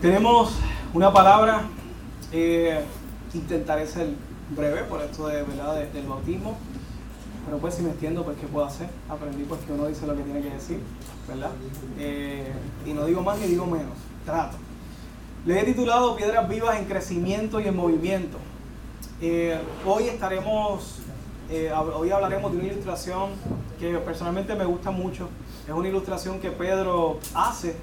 Tenemos una palabra, eh, intentaré ser breve por esto de, ¿verdad? del bautismo, pero pues si me extiendo, pues ¿qué puedo hacer? Aprendí pues que uno dice lo que tiene que decir, ¿verdad? Eh, y no digo más ni digo menos, trato. Le he titulado Piedras Vivas en Crecimiento y en Movimiento. Eh, hoy estaremos, hoy hablaremos de una ilustración que personalmente me gusta mucho. Es una ilustración que Pedro hace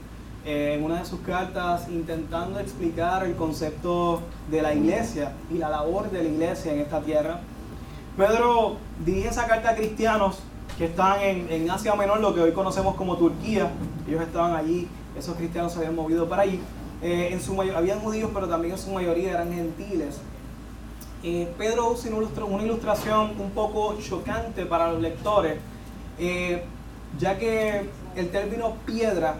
en una de sus cartas intentando explicar el concepto de la iglesia y la labor de la iglesia en esta tierra. Pedro dirige esa carta a cristianos que están en, Asia Menor, lo que hoy conocemos como Turquía. Ellos estaban allí, esos cristianos se habían movido para allí. Eh, en su habían judíos, pero también en su mayoría eran gentiles. Eh, Pedro usa una ilustración un poco chocante para los lectores, eh, ya que el término piedra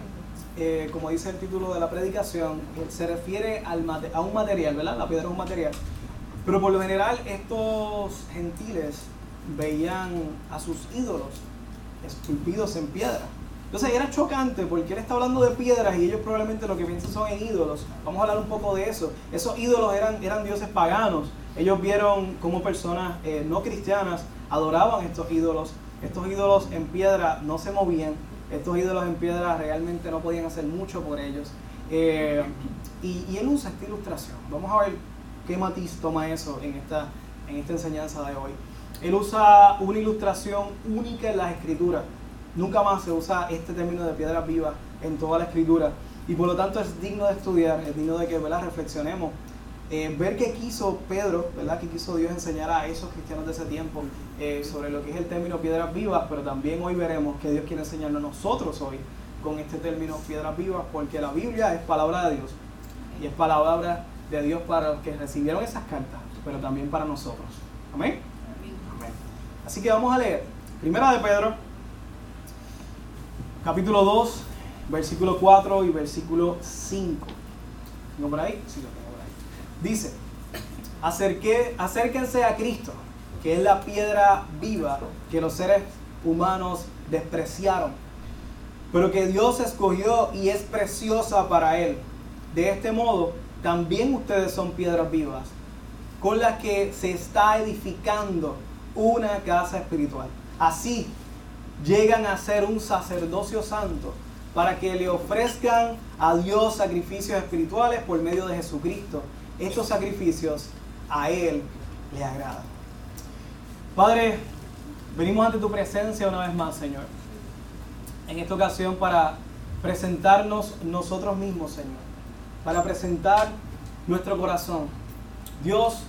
eh, como dice el título de la predicación, se refiere al a un material, ¿verdad? La piedra es un material. Pero por lo general estos gentiles veían a sus ídolos esculpidos en piedra. Entonces era chocante porque él está hablando de piedras y ellos probablemente lo que piensan son en ídolos. Vamos a hablar un poco de eso. Esos ídolos eran, eran dioses paganos. Ellos vieron cómo personas eh, no cristianas adoraban estos ídolos. Estos ídolos en piedra no se movían, estos ídolos en piedra realmente no podían hacer mucho por ellos. Eh, y, él usa esta ilustración. Vamos a ver qué matiz toma eso en esta, en esta enseñanza de hoy. Él usa una ilustración única en las escrituras. Nunca más se usa este término de piedra viva en toda la escritura. Y por lo tanto es digno de estudiar, es digno de que reflexionemos eh, ver qué quiso Pedro, ¿verdad? qué quiso Dios enseñar a esos cristianos de ese tiempo eh, sobre lo que es el término piedras vivas, pero también hoy veremos que Dios quiere enseñarnos a nosotros hoy con este término piedras vivas, porque la Biblia es palabra de Dios y es palabra de Dios para los que recibieron esas cartas, pero también para nosotros. Amén. Amén. Así que vamos a leer. Primera de Pedro, capítulo 2, versículo 4 y versículo 5. ¿Tengo por ahí? Sí, Dice, acérquense a Cristo, que es la piedra viva que los seres humanos despreciaron, pero que Dios escogió y es preciosa para Él. De este modo, también ustedes son piedras vivas, con las que se está edificando una casa espiritual. Así llegan a ser un sacerdocio santo para que le ofrezcan a Dios sacrificios espirituales por medio de Jesucristo estos sacrificios a Él le agradan. Padre, venimos ante tu presencia una vez más, Señor. En esta ocasión para presentarnos nosotros mismos, Señor. Para presentar nuestro corazón. Dios,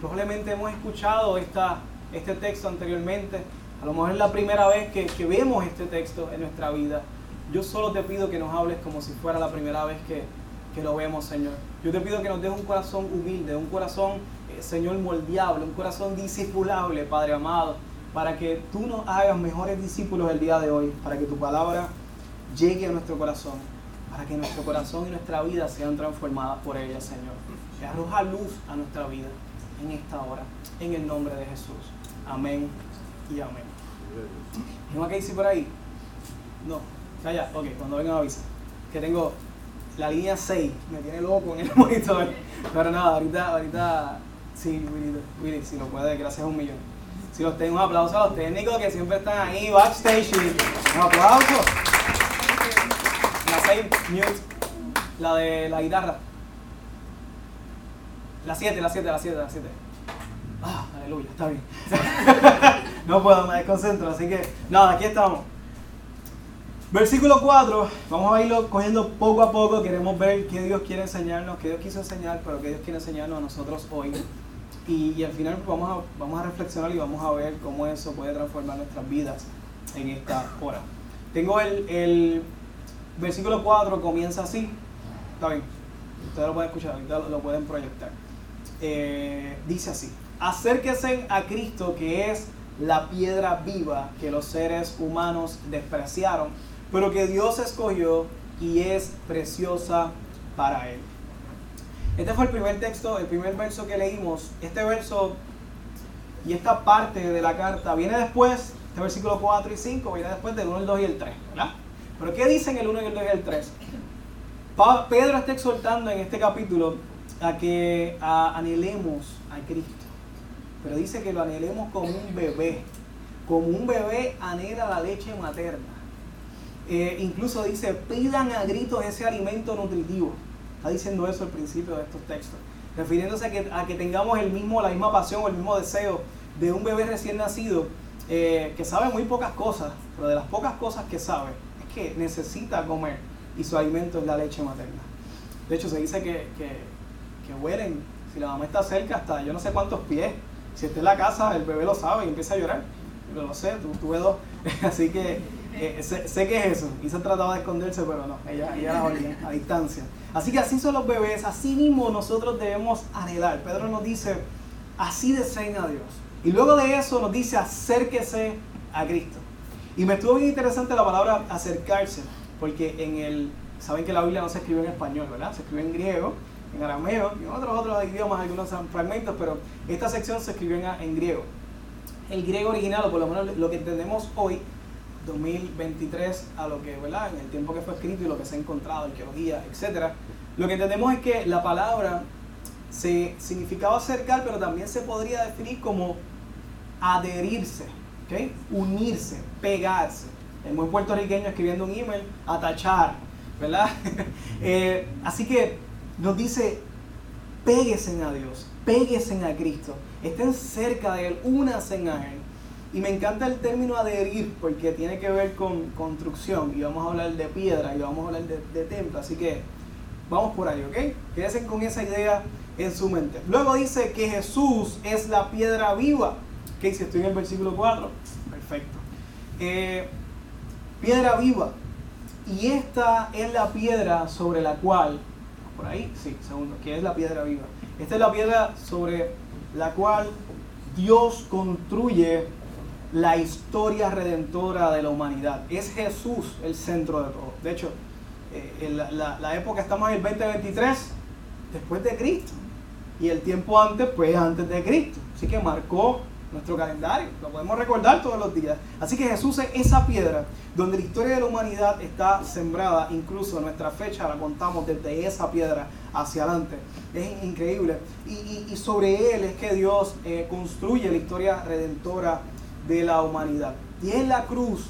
probablemente hemos escuchado esta, este texto anteriormente. A lo mejor es la primera vez que, que vemos este texto en nuestra vida. Yo solo te pido que nos hables como si fuera la primera vez que, que lo vemos, Señor. Yo te pido que nos des un corazón humilde, un corazón, eh, Señor, moldeable, un corazón discipulable, Padre amado, para que tú nos hagas mejores discípulos el día de hoy, para que tu palabra llegue a nuestro corazón, para que nuestro corazón y nuestra vida sean transformadas por ella, Señor. Que arroja luz a nuestra vida en esta hora, en el nombre de Jesús. Amén y amén. ¿Tengo que decir por ahí? No. Calla, ok, cuando vengan avisa. Que tengo la línea 6 me tiene loco en el monitor. Pero nada, ahorita, ahorita, sí, Willy, si lo puede, gracias a un millón. Si los tengo, un aplauso a los técnicos que siempre están ahí, backstage. Un aplauso. La 6, mute. La de la guitarra. La 7, la 7, la 7, la 7. Ah, aleluya, está bien. no puedo, me desconcentro, así que nada, aquí estamos. Versículo 4, vamos a irlo cogiendo poco a poco, queremos ver qué Dios quiere enseñarnos, qué Dios quiso enseñar, pero qué Dios quiere enseñarnos a nosotros hoy. Y, al final pues, vamos, a, vamos a reflexionar y vamos a ver cómo eso puede transformar nuestras vidas en esta hora. Tengo el, el versículo 4, comienza así, está bien, ustedes lo pueden escuchar, ahorita lo, pueden proyectar. Eh, dice así, acérquense a Cristo que es la piedra viva que los seres humanos despreciaron pero que Dios escogió y es preciosa para él. Este fue el primer texto, el primer verso que leímos. Este verso y esta parte de la carta viene después, este versículo 4 y 5, viene después del 1, el 2 y el 3, ¿verdad? Pero ¿qué dicen el 1 y el 2 y el 3? Pedro está exhortando en este capítulo a que anhelemos a Cristo. Pero dice que lo anhelemos como un bebé. Como un bebé anhela la leche materna. Eh, incluso dice, pidan a gritos ese alimento nutritivo. Está diciendo eso al principio de estos textos. Refiriéndose a que, a que tengamos el mismo, la misma pasión o el mismo deseo de un bebé recién nacido eh, que sabe muy pocas cosas, pero de las pocas cosas que sabe es que necesita comer y su alimento es la leche materna. De hecho, se dice que, que, huelen, si la mamá está cerca, hasta yo no sé cuántos pies. Si está en la casa, el bebé lo sabe y empieza a llorar. Yo lo sé, tuve dos. Así que eh, sé, que es eso. Se trataba de esconderse, pero no, ella, ella la olía a distancia. Así que así son los bebés, así mismo nosotros debemos anhelar. Pedro nos dice, así deseen a Dios. Y luego de eso nos dice, acérquese a Cristo. Y me estuvo bien interesante la palabra acercarse, porque en el, saben que la Biblia no se escribe en español, ¿verdad? Se escribe en griego, en arameo y en otros otros idiomas, algunos fragmentos, pero esta sección se escribió en, griego. El griego original, o por lo menos lo que entendemos hoy, 2023, a lo que, ¿verdad? En el tiempo que fue escrito y lo que se ha encontrado, arqueología, etc. Lo que entendemos es que la palabra se significaba acercar, pero también se podría definir como adherirse, ¿okay? unirse, pegarse. El buen puertorriqueño escribiendo un email, atachar, ¿verdad? Eh, así que nos dice, péguesen a Dios, péguesen a Cristo, estén cerca de Él, únanse a Él. Y me encanta el término adherir porque tiene que ver con construcción y vamos a hablar de piedra y vamos a hablar de, templo, así que vamos por ahí, ¿ok? Quédense con esa idea en su mente. Luego dice que Jesús es la piedra viva. ¿Qué dice? Estoy en el versículo 4. Perfecto. Eh, piedra viva. Y esta es la piedra sobre la cual, por ahí, sí, segundo, que es la piedra viva. Esta es la piedra sobre la cual Dios construye la historia redentora de la humanidad. Es Jesús el centro de todo. De hecho, eh, la, la, época estamos en el 2023, después de Cristo. Y el tiempo antes, pues antes de Cristo. Así que marcó nuestro calendario, lo podemos recordar todos los días. Así que Jesús es esa piedra donde la historia de la humanidad está sembrada, incluso nuestra fecha la contamos desde esa piedra hacia adelante. Es increíble. Y, sobre él es que Dios eh, construye la historia redentora de la humanidad. Y es la cruz,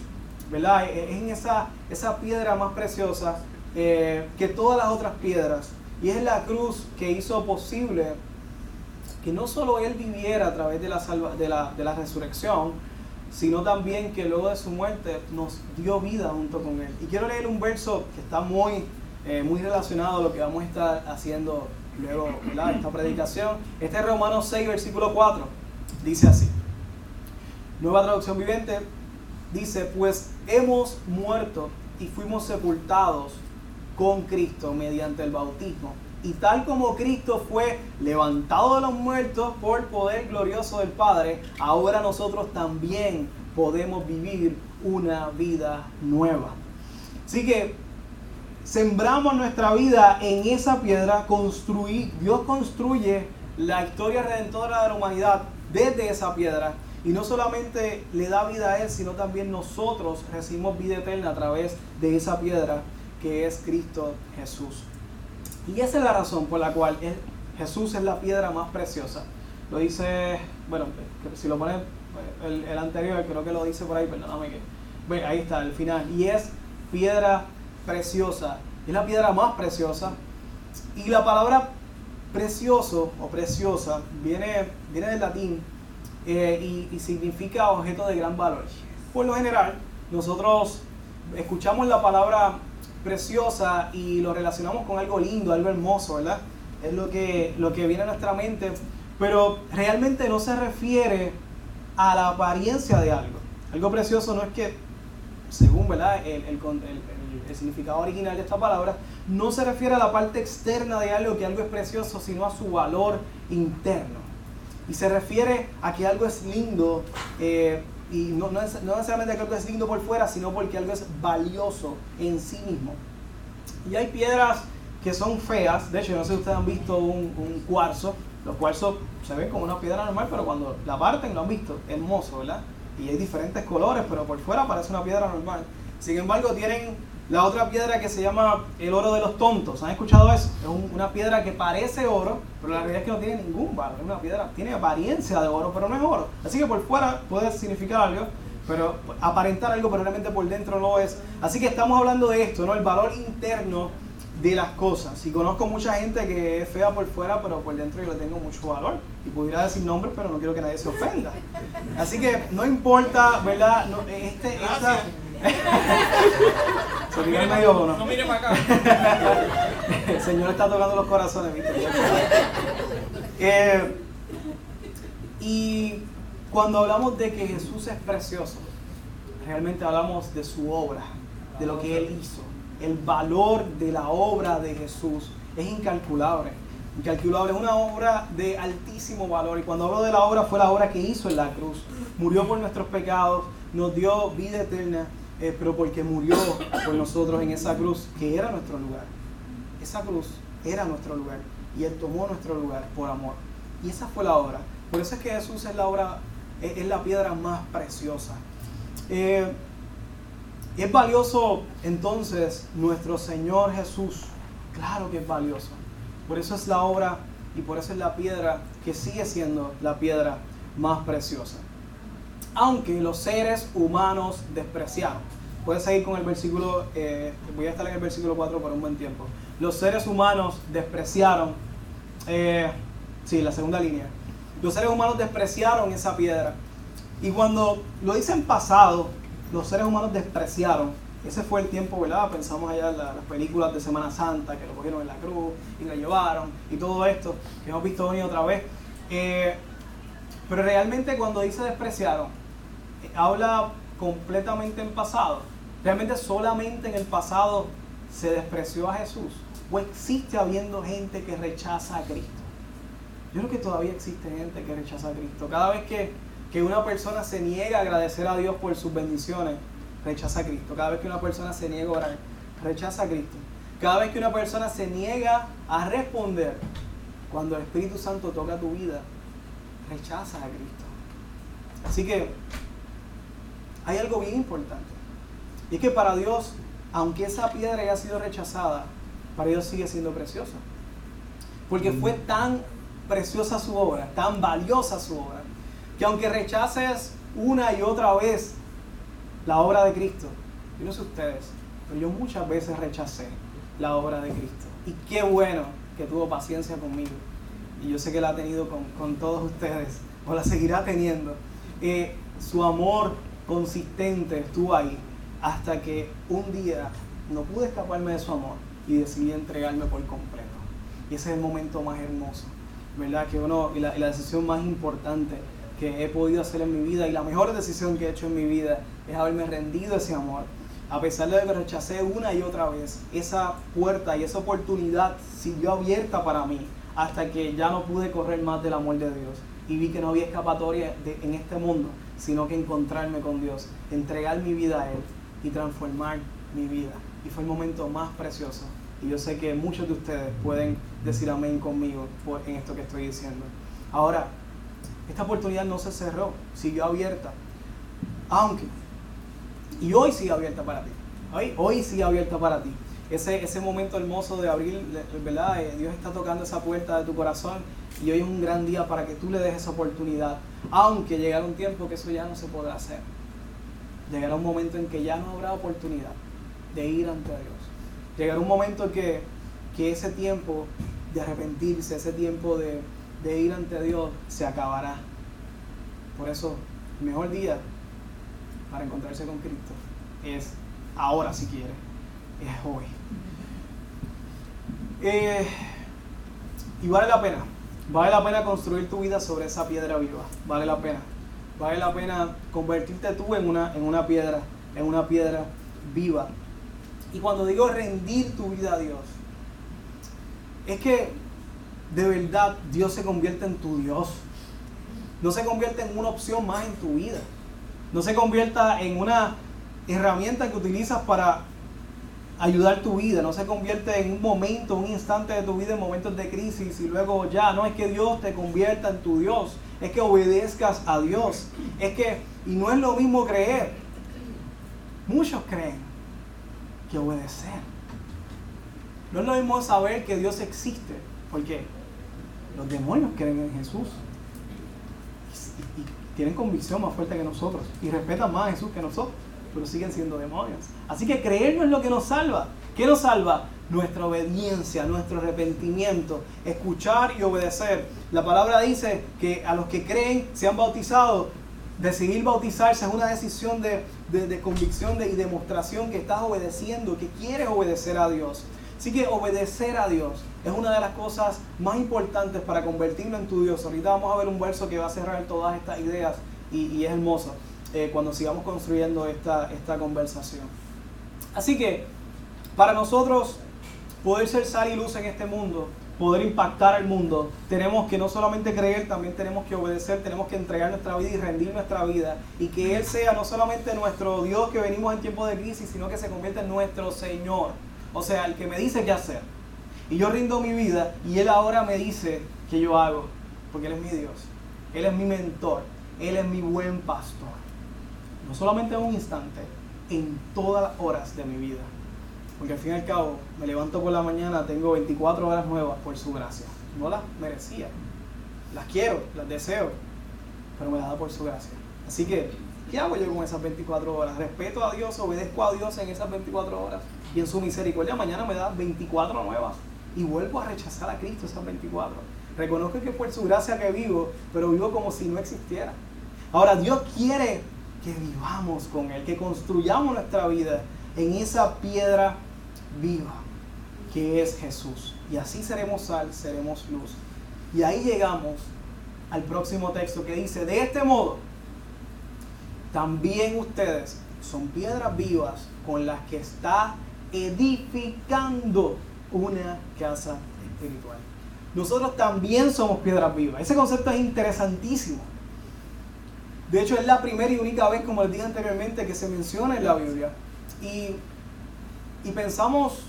¿verdad? Es en esa, esa piedra más preciosa eh, que todas las otras piedras. Y es la cruz que hizo posible que no solo Él viviera a través de la, de la, de la resurrección, sino también que luego de su muerte nos dio vida junto con Él. Y quiero leer un verso que está muy, eh, muy relacionado a lo que vamos a estar haciendo luego de esta predicación. Este es Romanos 6, versículo 4. Dice así. Nueva traducción viviente. Dice, pues hemos muerto y fuimos sepultados con Cristo mediante el bautismo y tal como Cristo fue levantado de los muertos por poder glorioso del Padre, ahora nosotros también podemos vivir una vida nueva. Así que sembramos nuestra vida en esa piedra, construir, Dios construye la historia redentora de la humanidad desde esa piedra. Y no solamente le da vida a Él, sino también nosotros recibimos vida eterna a través de esa piedra que es Cristo Jesús. Y esa es la razón por la cual Jesús es la piedra más preciosa. Lo dice, bueno, si lo pones el, anterior, creo que lo dice por ahí, perdóname que. ahí está, el final. Y es piedra preciosa. Es la piedra más preciosa. Y la palabra precioso o preciosa viene, viene del latín eh, y significa objeto de gran valor. Por lo general, nosotros escuchamos la palabra preciosa y lo relacionamos con algo lindo, algo hermoso, ¿verdad? Es lo que, lo que viene a nuestra mente, pero realmente no se refiere a la apariencia de algo. Algo precioso no es que, según ¿verdad? El, el, significado original de esta palabra, no se refiere a la parte externa de algo, que algo es precioso, sino a su valor interno. Y se refiere a que algo es lindo eh, y no, no, no necesariamente que algo es lindo por fuera, sino porque algo es valioso en sí mismo. Y hay piedras que son feas, de hecho, no sé si ustedes han visto un, cuarzo, los cuarzos se ven como una piedra normal, pero cuando la parten lo han visto, hermoso, ¿verdad? Y hay diferentes colores, pero por fuera parece una piedra normal. Sin embargo, tienen La otra piedra que se llama el oro de los tontos. ¿Han escuchado eso? Es una piedra que parece oro, pero la realidad es que no tiene ningún valor. Es una piedra, tiene apariencia de oro, pero no es oro. Así que por fuera puede significar algo, pero aparentar algo, pero realmente por dentro no es. Así que estamos hablando de esto, ¿no? El valor interno de las cosas. Y conozco mucha gente que es fea por fuera, pero por dentro yo le tengo mucho valor. Y pudiera decir nombres, pero no quiero que nadie se ofenda. Así que no importa, ¿verdad? No, este, esta, Se medio no. No mire para acá. El Señor está tocando los corazones, eh, y cuando hablamos de que Jesús es precioso, realmente hablamos de su obra, de lo que Él hizo. El valor de la obra de Jesús es incalculable. Incalculable, es una obra de altísimo valor. Y cuando hablo de la obra, fue la obra que hizo en la cruz. Murió por nuestros pecados, nos dio vida eterna eh, pero porque murió por nosotros en esa cruz, que era nuestro lugar. Esa cruz era nuestro lugar y Él tomó nuestro lugar por amor. Y esa fue la obra. Por eso es que Jesús es la obra, es, la piedra más preciosa. Eh, es valioso entonces nuestro Señor Jesús. Claro que es valioso. Por eso es la obra y por eso es la piedra que sigue siendo la piedra más preciosa aunque los seres humanos despreciaron. Puedes seguir con el versículo, eh, voy a estar en el versículo 4 por un buen tiempo. Los seres humanos despreciaron, eh, sí, la segunda línea. Los seres humanos despreciaron esa piedra. Y cuando lo dicen pasado, los seres humanos despreciaron. Ese fue el tiempo, ¿verdad? Pensamos allá en las películas de Semana Santa, que lo cogieron en la cruz y lo llevaron, y todo esto, que hemos visto venir otra vez. Eh, pero realmente cuando dice despreciaron, habla completamente en pasado. Realmente solamente en el pasado se despreció a Jesús. ¿O existe habiendo gente que rechaza a Cristo? Yo creo que todavía existe gente que rechaza a Cristo. Cada vez que, que una persona se niega a agradecer a Dios por sus bendiciones, rechaza a Cristo. Cada vez que una persona se niega a orar, rechaza a Cristo. Cada vez que una persona se niega a responder cuando el Espíritu Santo toca tu vida, rechaza a Cristo. Así que hay algo bien importante. Y es que para Dios, aunque esa piedra haya sido rechazada, para Dios sigue siendo preciosa. Porque fue mm. tan preciosa su obra, tan valiosa su obra, que aunque rechaces una y otra vez la obra de Cristo, yo no sé ustedes, pero yo muchas veces rechacé la obra de Cristo. Y qué bueno que tuvo paciencia conmigo. Y yo sé que la ha tenido con, todos ustedes, o la seguirá teniendo. Eh, su amor consistente estuvo ahí hasta que un día no pude escaparme de su amor y decidí entregarme por completo. Y ese es el momento más hermoso, ¿verdad? Que uno, y la, decisión más importante que he podido hacer en mi vida y la mejor decisión que he hecho en mi vida es haberme rendido ese amor. A pesar de que rechacé una y otra vez, esa puerta y esa oportunidad siguió abierta para mí hasta que ya no pude correr más del amor de Dios y vi que no había escapatoria en este mundo sino que encontrarme con Dios, entregar mi vida a Él y transformar mi vida. Y fue el momento más precioso. Y yo sé que muchos de ustedes pueden decir amén conmigo por, en esto que estoy diciendo. Ahora, esta oportunidad no se cerró, siguió abierta. Aunque, y hoy sigue abierta para ti. Hoy, hoy sigue abierta para ti. Ese, ese momento hermoso de abrir, ¿verdad? Eh, Dios está tocando esa puerta de tu corazón y hoy es un gran día para que tú le des esa oportunidad. Aunque llegará un tiempo que eso ya no se podrá hacer. Llegará un momento en que ya no habrá oportunidad de ir ante Dios. Llegará un momento en que, que ese tiempo de arrepentirse, ese tiempo de, de ir ante Dios se acabará. Por eso, el mejor día para encontrarse con Cristo es ahora si quiere, es hoy. Eh, y vale la pena Vale la pena construir tu vida sobre esa piedra viva. Vale la pena. Vale la pena convertirte tú en una, en una piedra, en una piedra viva. Y cuando digo rendir tu vida a Dios, es que de verdad Dios se convierte en tu Dios. No se convierte en una opción más en tu vida. No se convierta en una herramienta que utilizas para ayudar tu vida, no se convierte en un momento, un instante de tu vida en momentos de crisis y luego ya, no es que Dios te convierta en tu Dios, es que obedezcas a Dios, es que, y no es lo mismo creer, muchos creen, que obedecer. No es lo mismo saber que Dios existe, porque los demonios creen en Jesús y, tienen convicción más fuerte que nosotros y respetan más a Jesús que nosotros, pero siguen siendo demonios. Así que creer no es lo que nos salva. ¿Qué nos salva? Nuestra obediencia, nuestro arrepentimiento, escuchar y obedecer. La palabra dice que a los que creen, se han bautizado, decidir bautizarse es una decisión de, convicción y demostración que estás obedeciendo, que quieres obedecer a Dios. Así que obedecer a Dios es una de las cosas más importantes para convertirlo en tu Dios. Ahorita vamos a ver un verso que va a cerrar todas estas ideas y, es hermoso eh, cuando sigamos construyendo esta, esta conversación. Así que para nosotros poder ser sal y luz en este mundo, poder impactar al mundo, tenemos que no solamente creer, también tenemos que obedecer, tenemos que entregar nuestra vida y rendir nuestra vida. Y que Él sea no solamente nuestro Dios que venimos en tiempos de crisis, sino que se convierta en nuestro Señor. O sea, el que me dice qué hacer. Y yo rindo mi vida y Él ahora me dice que yo hago. Porque Él es mi Dios. Él es mi mentor. Él es mi buen pastor. No solamente en un instante, en todas las horas de mi vida. Porque al fin y al cabo, me levanto por la mañana, tengo 24 horas nuevas por su gracia. No las merecía. Las quiero, las deseo. Pero me las da por su gracia. Así que, ¿qué hago yo con esas 24 horas? Respeto a Dios, obedezco a Dios en esas 24 horas y en su misericordia mañana me da 24 nuevas y vuelvo a rechazar a Cristo esas 24. Reconozco que por su gracia que vivo, pero vivo como si no existiera. Ahora Dios quiere que vivamos con Él, que construyamos nuestra vida en esa piedra viva que es Jesús. Y así seremos sal, seremos luz. Y ahí llegamos al próximo texto que dice, de este modo, también ustedes son piedras vivas con las que está edificando una casa espiritual. Nosotros también somos piedras vivas. Ese concepto es interesantísimo. De hecho, es la primera y única vez, como les dije anteriormente, que se menciona en la Biblia. Y, y pensamos,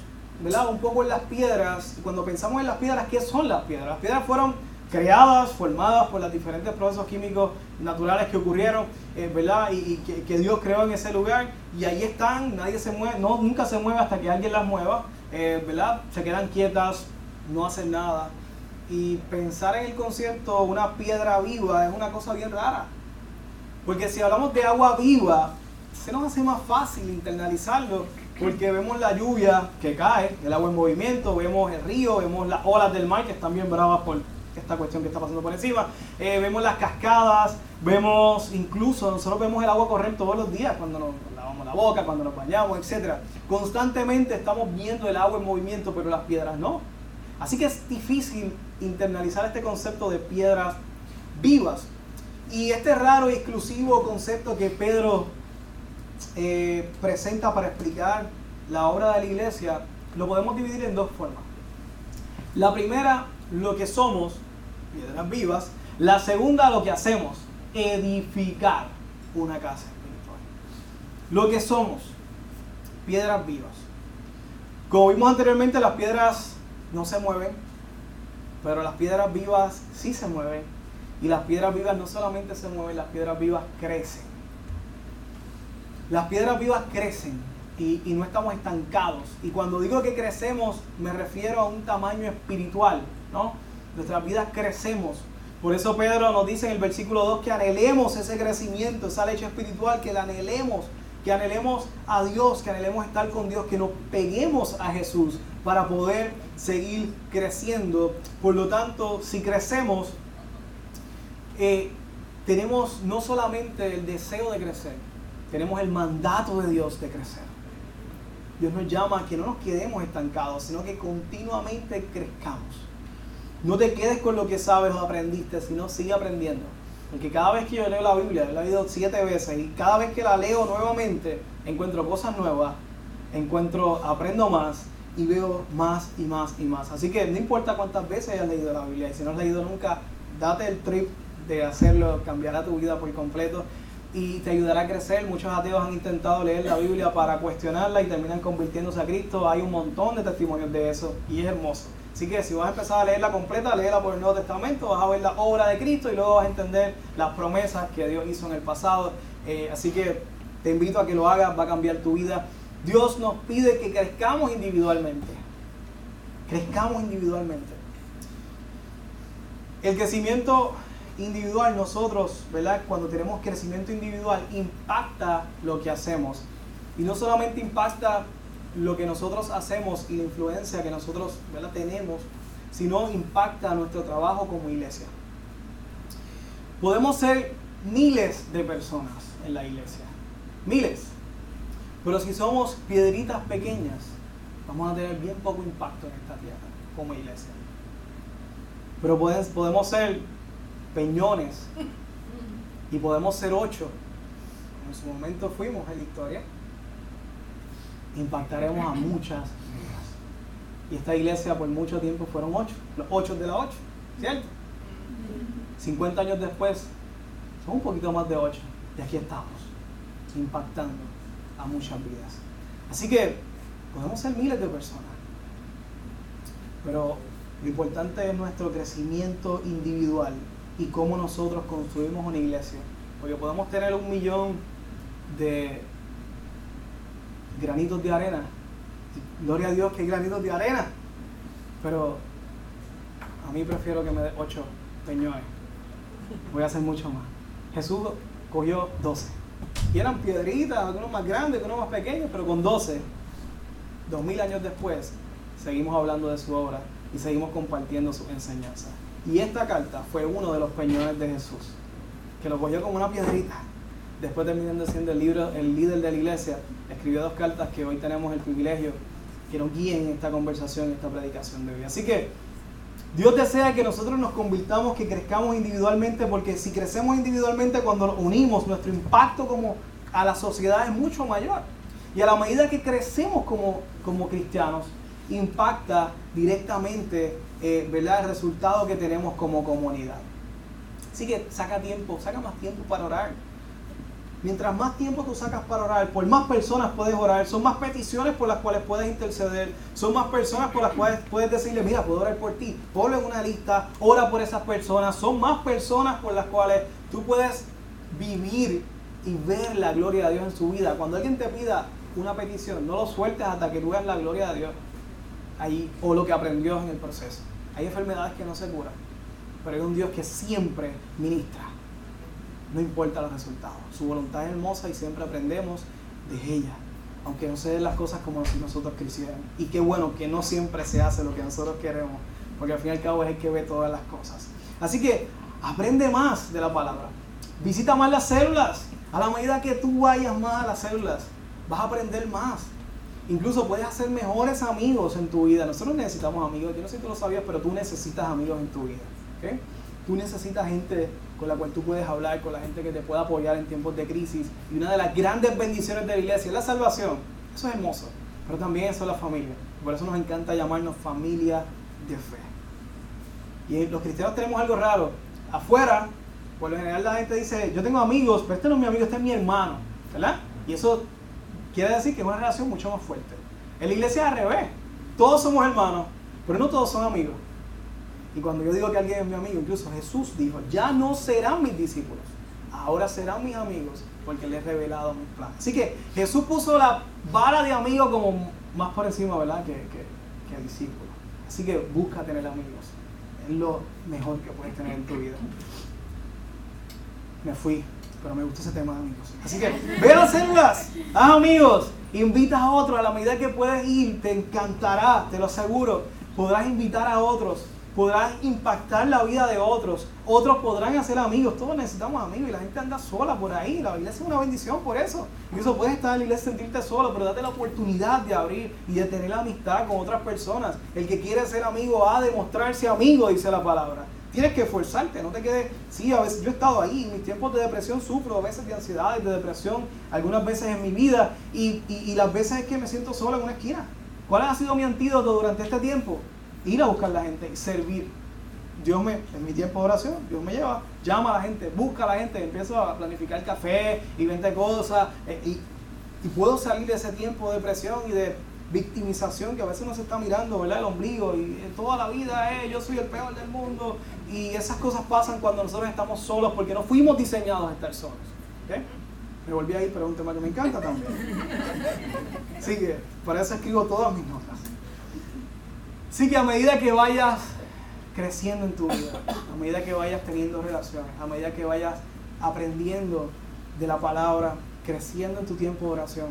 ¿verdad? Un poco en las piedras. Y cuando pensamos en las piedras, ¿qué son las piedras? Las piedras fueron creadas, formadas por los diferentes procesos químicos naturales que ocurrieron, eh, ¿verdad? Y, que, Dios creó en ese lugar. Y ahí están, nadie se mueve, no, nunca se mueve hasta que alguien las mueva, eh, ¿verdad? Se quedan quietas, no hacen nada. Y pensar en el concepto una piedra viva es una cosa bien rara. Porque si hablamos de agua viva, se nos hace más fácil internalizarlo porque vemos la lluvia que cae, el agua en movimiento, vemos el río, vemos las olas del mar que están bien bravas por, esta cuestión que está pasando por encima. Eh, vemos las cascadas, vemos incluso, nosotros vemos el agua correr todos los días cuando nos lavamos la boca, cuando nos bañamos, etc. Constantemente estamos viendo el agua en movimiento, pero las piedras no. Así que es difícil internalizar este concepto de piedras vivas. Y este raro y exclusivo concepto que Pedro eh, presenta para explicar la obra de la iglesia, lo podemos dividir en dos formas. La primera, lo que somos piedras vivas. La segunda, lo que hacemos, edificar una casa espiritual. Lo que somos, piedras vivas. Como vimos anteriormente, las piedras no se mueven, pero las piedras vivas sí se mueven. Y las piedras vivas no solamente se mueven, las piedras vivas crecen. Las piedras vivas crecen y, y, no estamos estancados. Y cuando digo que crecemos, me refiero a un tamaño espiritual, ¿no? nuestras vidas crecemos. Por eso Pedro nos dice en el versículo 2 que anhelemos ese crecimiento, esa leche espiritual, que la anhelemos, que anhelemos a Dios, que anhelemos estar con Dios, que nos peguemos a Jesús para poder seguir creciendo. Por lo tanto, si crecemos, eh, tenemos no solamente el deseo de crecer, tenemos el mandato de Dios de crecer. Dios nos llama a que no nos quedemos estancados, sino que continuamente crezcamos. No te quedes con lo que sabes o aprendiste, sino sigue aprendiendo. Porque cada vez que yo leo la Biblia, la he leído siete veces, y cada vez que la leo nuevamente, encuentro cosas nuevas, encuentro, aprendo más y veo más y más y más. Así que no importa cuántas veces hayas leído la Biblia, y si no has leído nunca, date el trip de hacerlo, cambiará tu vida por completo y te ayudará a crecer. Muchos ateos han intentado leer la Biblia para cuestionarla y terminan convirtiéndose a Cristo. Hay un montón de testimonios de eso y es hermoso. Así que si vas a empezar a leerla completa, léela por el Nuevo Testamento, vas a ver la obra de Cristo y luego vas a entender las promesas que Dios hizo en el pasado. Eh, así que te invito a que lo hagas, va a cambiar tu vida. Dios nos pide que crezcamos individualmente. Crezcamos individualmente. El crecimiento individual, nosotros, ¿verdad? Cuando tenemos crecimiento individual, impacta lo que hacemos. Y no solamente impacta lo que nosotros hacemos y la influencia que nosotros ¿verdad? tenemos, sino impacta nuestro trabajo como iglesia. Podemos ser miles de personas en la iglesia, miles, pero si somos piedritas pequeñas, vamos a tener bien poco impacto en esta tierra como iglesia. Pero podemos, ser peñones y podemos ser ocho. En su momento fuimos en la historia. Impactaremos a muchas vidas. Y esta iglesia por mucho tiempo fueron ocho, los ocho de la ocho, ¿cierto? 50 años después, son un poquito más de ocho. Y aquí estamos, impactando a muchas vidas. Así que podemos ser miles de personas. Pero lo importante es nuestro crecimiento individual y cómo nosotros construimos una iglesia. Porque podemos tener un millón de granitos de arena. Gloria a Dios que hay granitos de arena. Pero a mí prefiero que me dé ocho peñones. Voy a hacer mucho más. Jesús cogió doce. Y eran piedritas, algunos más grandes, algunos más pequeños, pero con doce, dos mil años después, seguimos hablando de su obra y seguimos compartiendo sus enseñanzas. Y esta carta fue uno de los peñones de Jesús, que lo cogió como una piedrita. Después terminando siendo el, libro, el líder de la iglesia, escribió dos cartas que hoy tenemos el privilegio que nos guíen esta conversación, esta predicación de hoy. Así que Dios desea que nosotros nos convirtamos, que crezcamos individualmente, porque si crecemos individualmente, cuando unimos, nuestro impacto como a la sociedad es mucho mayor. Y a la medida que crecemos como, como cristianos, impacta directamente eh, el resultado que tenemos como comunidad. Así que saca tiempo, saca más tiempo para orar. Mientras más tiempo tú sacas para orar, por más personas puedes orar, son más peticiones por las cuales puedes interceder, son más personas por las cuales puedes decirle, mira, puedo orar por ti, ponlo en una lista, ora por esas personas, son más personas por las cuales tú puedes vivir y ver la gloria de Dios en su vida. Cuando alguien te pida una petición, no lo sueltes hasta que tú veas la gloria de Dios o lo que aprendió en el proceso. Hay enfermedades que no se curan, pero hay un Dios que siempre ministra, no importa los resultados. Su voluntad es hermosa y siempre aprendemos de ella, aunque no se den las cosas como nosotros quisiéramos. Y qué bueno que no siempre se hace lo que nosotros queremos, porque al fin y al cabo es el que ve todas las cosas. Así que aprende más de la palabra. Visita más las células. A la medida que tú vayas más a las células, vas a aprender más. Incluso puedes hacer mejores amigos en tu vida. Nosotros necesitamos amigos. Yo no sé si tú lo sabías, pero tú necesitas amigos en tu vida. ¿okay? Tú necesitas gente con la cual tú puedes hablar, con la gente que te pueda apoyar en tiempos de crisis. Y una de las grandes bendiciones de la iglesia es la salvación. Eso es hermoso. Pero también eso es la familia. Por eso nos encanta llamarnos familia de fe. Y los cristianos tenemos algo raro. Afuera, por lo general la gente dice, yo tengo amigos, pero este no es mi amigo, este es mi hermano. ¿Verdad? Y eso quiere decir que es una relación mucho más fuerte. En la iglesia es al revés. Todos somos hermanos, pero no todos son amigos. Y cuando yo digo que alguien es mi amigo, incluso Jesús dijo, ya no serán mis discípulos, ahora serán mis amigos, porque les he revelado mis planes. Así que Jesús puso la vara de amigo como más por encima, ¿verdad? Que, que, que discípulo. Así que busca tener amigos. Es lo mejor que puedes tener en tu vida. Me fui pero me gusta ese tema, amigos. Así que ve a las células, haz amigos, invita a otros a la medida que puedes ir, te encantará, te lo aseguro. Podrás invitar a otros, podrás impactar la vida de otros, otros podrán hacer amigos, todos necesitamos amigos y la gente anda sola por ahí, la iglesia es una bendición por eso. Incluso puedes estar en la iglesia y sentirte solo, pero date la oportunidad de abrir y de tener la amistad con otras personas. El que quiere ser amigo ha de mostrarse amigo, dice la palabra. Tienes que esforzarte, no te quedes. Sí, a veces yo he estado ahí, en mis tiempos de depresión sufro a veces de ansiedad y de depresión, algunas veces en mi vida, y, las veces es que me siento solo en una esquina. ¿Cuál ha sido mi antídoto durante este tiempo? Ir a buscar a la gente, servir. Dios me, en mi tiempo de oración, Dios me lleva, llama a la gente, busca a la gente, empiezo a planificar café y vende cosas, eh, y, puedo salir de ese tiempo de depresión y de victimización que a veces no se está mirando, ¿verdad? El ombligo y toda la vida es yo soy el peor del mundo y esas cosas pasan cuando nosotros estamos solos porque no fuimos diseñados a estar solos. Me volví a ir, pero es un tema que me encanta también. Así que por eso escribo todas mis notas. Así que a medida que vayas creciendo en tu vida, a medida que vayas teniendo relaciones, a medida que vayas aprendiendo de la palabra, creciendo en tu tiempo de oración,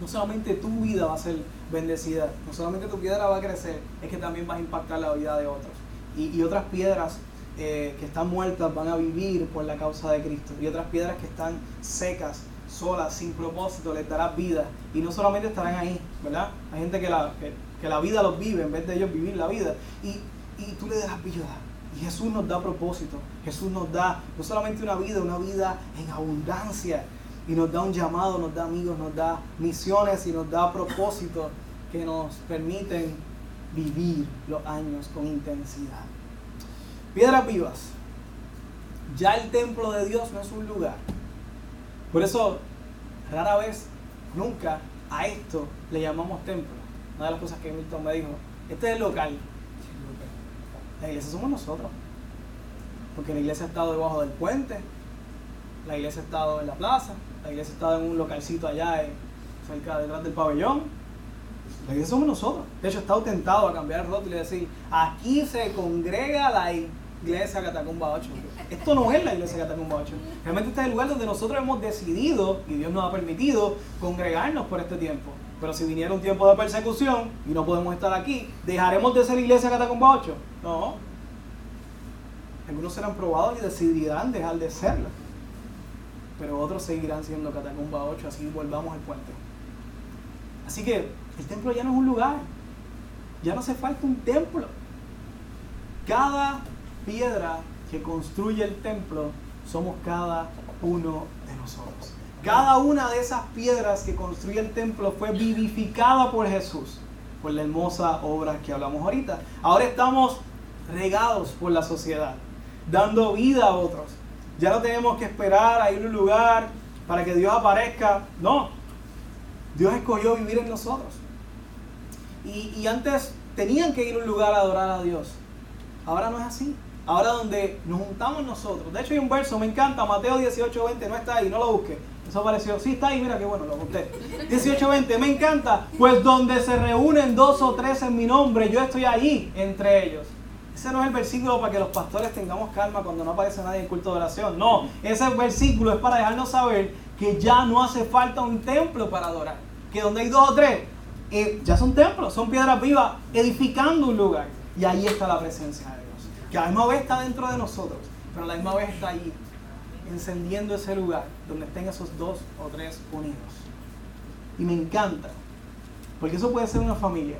no solamente tu vida va a ser bendecida, no solamente tu piedra va a crecer, es que también vas a impactar la vida de otros. Y, otras piedras eh, que están muertas van a vivir por la causa de Cristo. Y otras piedras que están secas, solas, sin propósito, les darás vida. Y no solamente estarán ahí, ¿verdad? Hay gente que la, que, la vida los vive en vez de ellos vivir la vida. Y, y tú le darás vida. Y Jesús nos da propósito. Jesús nos da no solamente una vida, una vida en abundancia y nos da un llamado, nos da amigos, nos da misiones y nos da propósitos que nos permiten vivir los años con intensidad. Piedras vivas. Ya el templo de Dios no es un lugar. Por eso, rara vez, nunca a esto le llamamos templo. Una de las cosas que Milton me dijo, este es el local. La iglesia somos nosotros. Porque la iglesia ha estado debajo del puente, la iglesia ha estado en la plaza, la iglesia estaba en un localcito allá, cerca detrás del pabellón. La iglesia somos nosotros. De hecho, está tentado a cambiar el rótulo y decir, aquí se congrega la iglesia Catacumba 8. Esto no es la iglesia Catacumba 8. Realmente este es el lugar donde nosotros hemos decidido, y Dios nos ha permitido, congregarnos por este tiempo. Pero si viniera un tiempo de persecución y no podemos estar aquí, ¿dejaremos de ser iglesia Catacumba 8? No. Algunos serán probados y decidirán dejar de serlo pero otros seguirán siendo Catacumba 8, así volvamos al puente. Así que el templo ya no es un lugar, ya no hace falta un templo. Cada piedra que construye el templo somos cada uno de nosotros. Cada una de esas piedras que construye el templo fue vivificada por Jesús, por la hermosa obra que hablamos ahorita. Ahora estamos regados por la sociedad, dando vida a otros, ya no tenemos que esperar a ir a un lugar para que Dios aparezca. No. Dios escogió vivir en nosotros. Y, antes tenían que ir a un lugar a adorar a Dios. Ahora no es así. Ahora donde nos juntamos nosotros. De hecho hay un verso, me encanta, Mateo 18:20, no está ahí, no lo busque. Eso apareció. Sí, está ahí, mira qué bueno, lo busqué. 18:20, me encanta. Pues donde se reúnen dos o tres en mi nombre, yo estoy ahí entre ellos. Ese no es el versículo para que los pastores tengamos calma cuando no aparece nadie en culto de oración. No, ese versículo es para dejarnos saber que ya no hace falta un templo para adorar. Que donde hay dos o tres, ya son templos, son piedras vivas, edificando un lugar. Y ahí está la presencia de Dios. Que a la misma vez está dentro de nosotros, pero a la misma vez está ahí, encendiendo ese lugar donde estén esos dos o tres unidos. Y me encanta, porque eso puede ser una familia.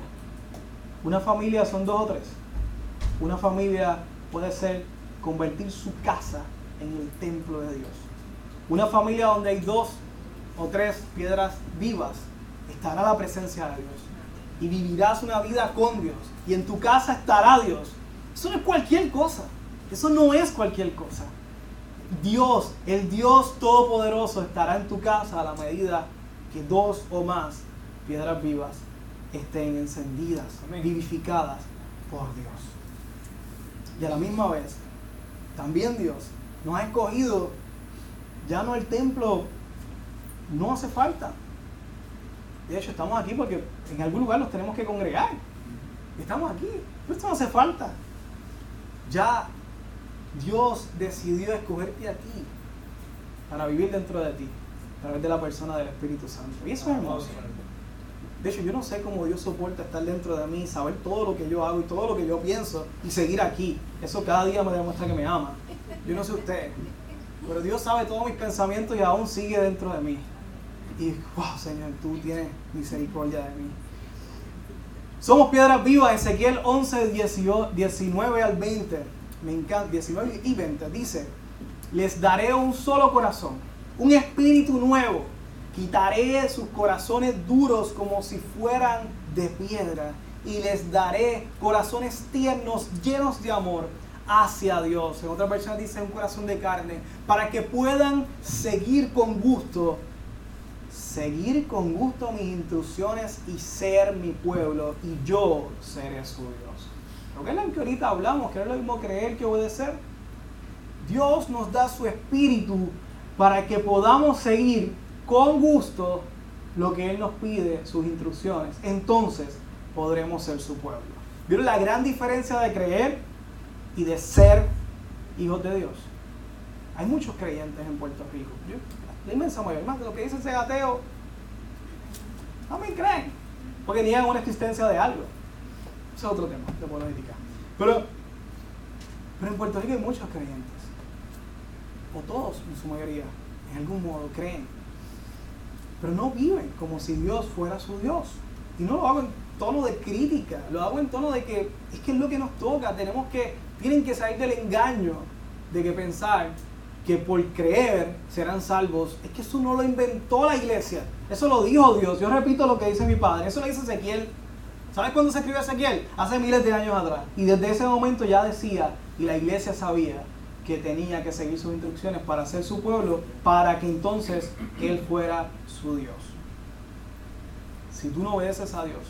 Una familia son dos o tres una familia puede ser convertir su casa en el templo de Dios. Una familia donde hay dos o tres piedras vivas, estará la presencia de Dios. Y vivirás una vida con Dios. Y en tu casa estará Dios. Eso no es cualquier cosa. Eso no es cualquier cosa. Dios, el Dios Todopoderoso, estará en tu casa a la medida que dos o más piedras vivas estén encendidas, vivificadas por Dios. Y a la misma vez, también Dios nos ha escogido, ya no el templo no hace falta. De hecho, estamos aquí porque en algún lugar nos tenemos que congregar. Estamos aquí, pero esto no hace falta. Ya Dios decidió escogerte a ti para vivir dentro de ti, a través de la persona del Espíritu Santo. Y eso es hermoso. De hecho, yo no sé cómo Dios soporta estar dentro de mí, saber todo lo que yo hago y todo lo que yo pienso y seguir aquí. Eso cada día me demuestra que me ama. Yo no sé usted, pero Dios sabe todos mis pensamientos y aún sigue dentro de mí. Y, wow, Señor, tú tienes misericordia de mí. Somos piedras vivas, Ezequiel 11, 19 al 20. Me encanta, 19 y 20. Dice, les daré un solo corazón, un espíritu nuevo Quitaré sus corazones duros como si fueran de piedra y les daré corazones tiernos llenos de amor hacia Dios. En otra versión dice un corazón de carne, para que puedan seguir con gusto, seguir con gusto mis instrucciones y ser mi pueblo y yo seré su Dios. Lo que es lo que ahorita hablamos, que es lo mismo creer que obedecer. Dios nos da su espíritu para que podamos seguir con gusto lo que Él nos pide, sus instrucciones. Entonces podremos ser su pueblo. ¿Vieron la gran diferencia de creer y de ser hijos de Dios? Hay muchos creyentes en Puerto Rico. La inmensa mayoría, más de lo que dicen ser ateo, también creen, porque niegan una existencia de algo. Ese es otro tema de política. Pero, pero en Puerto Rico hay muchos creyentes, o todos en su mayoría, en algún modo creen, pero no viven como si Dios fuera su Dios. Y no lo hago en tono de crítica, lo hago en tono de que es que es lo que nos toca, tenemos que, tienen que salir del engaño de que pensar que por creer serán salvos, es que eso no lo inventó la iglesia, eso lo dijo Dios. Yo repito lo que dice mi padre, eso lo dice Ezequiel. ¿Sabes cuándo se escribió Ezequiel? Hace miles de años atrás. Y desde ese momento ya decía, y la iglesia sabía, que tenía que seguir sus instrucciones para ser su pueblo, para que entonces Él fuera su Dios. Si tú no obedeces a Dios,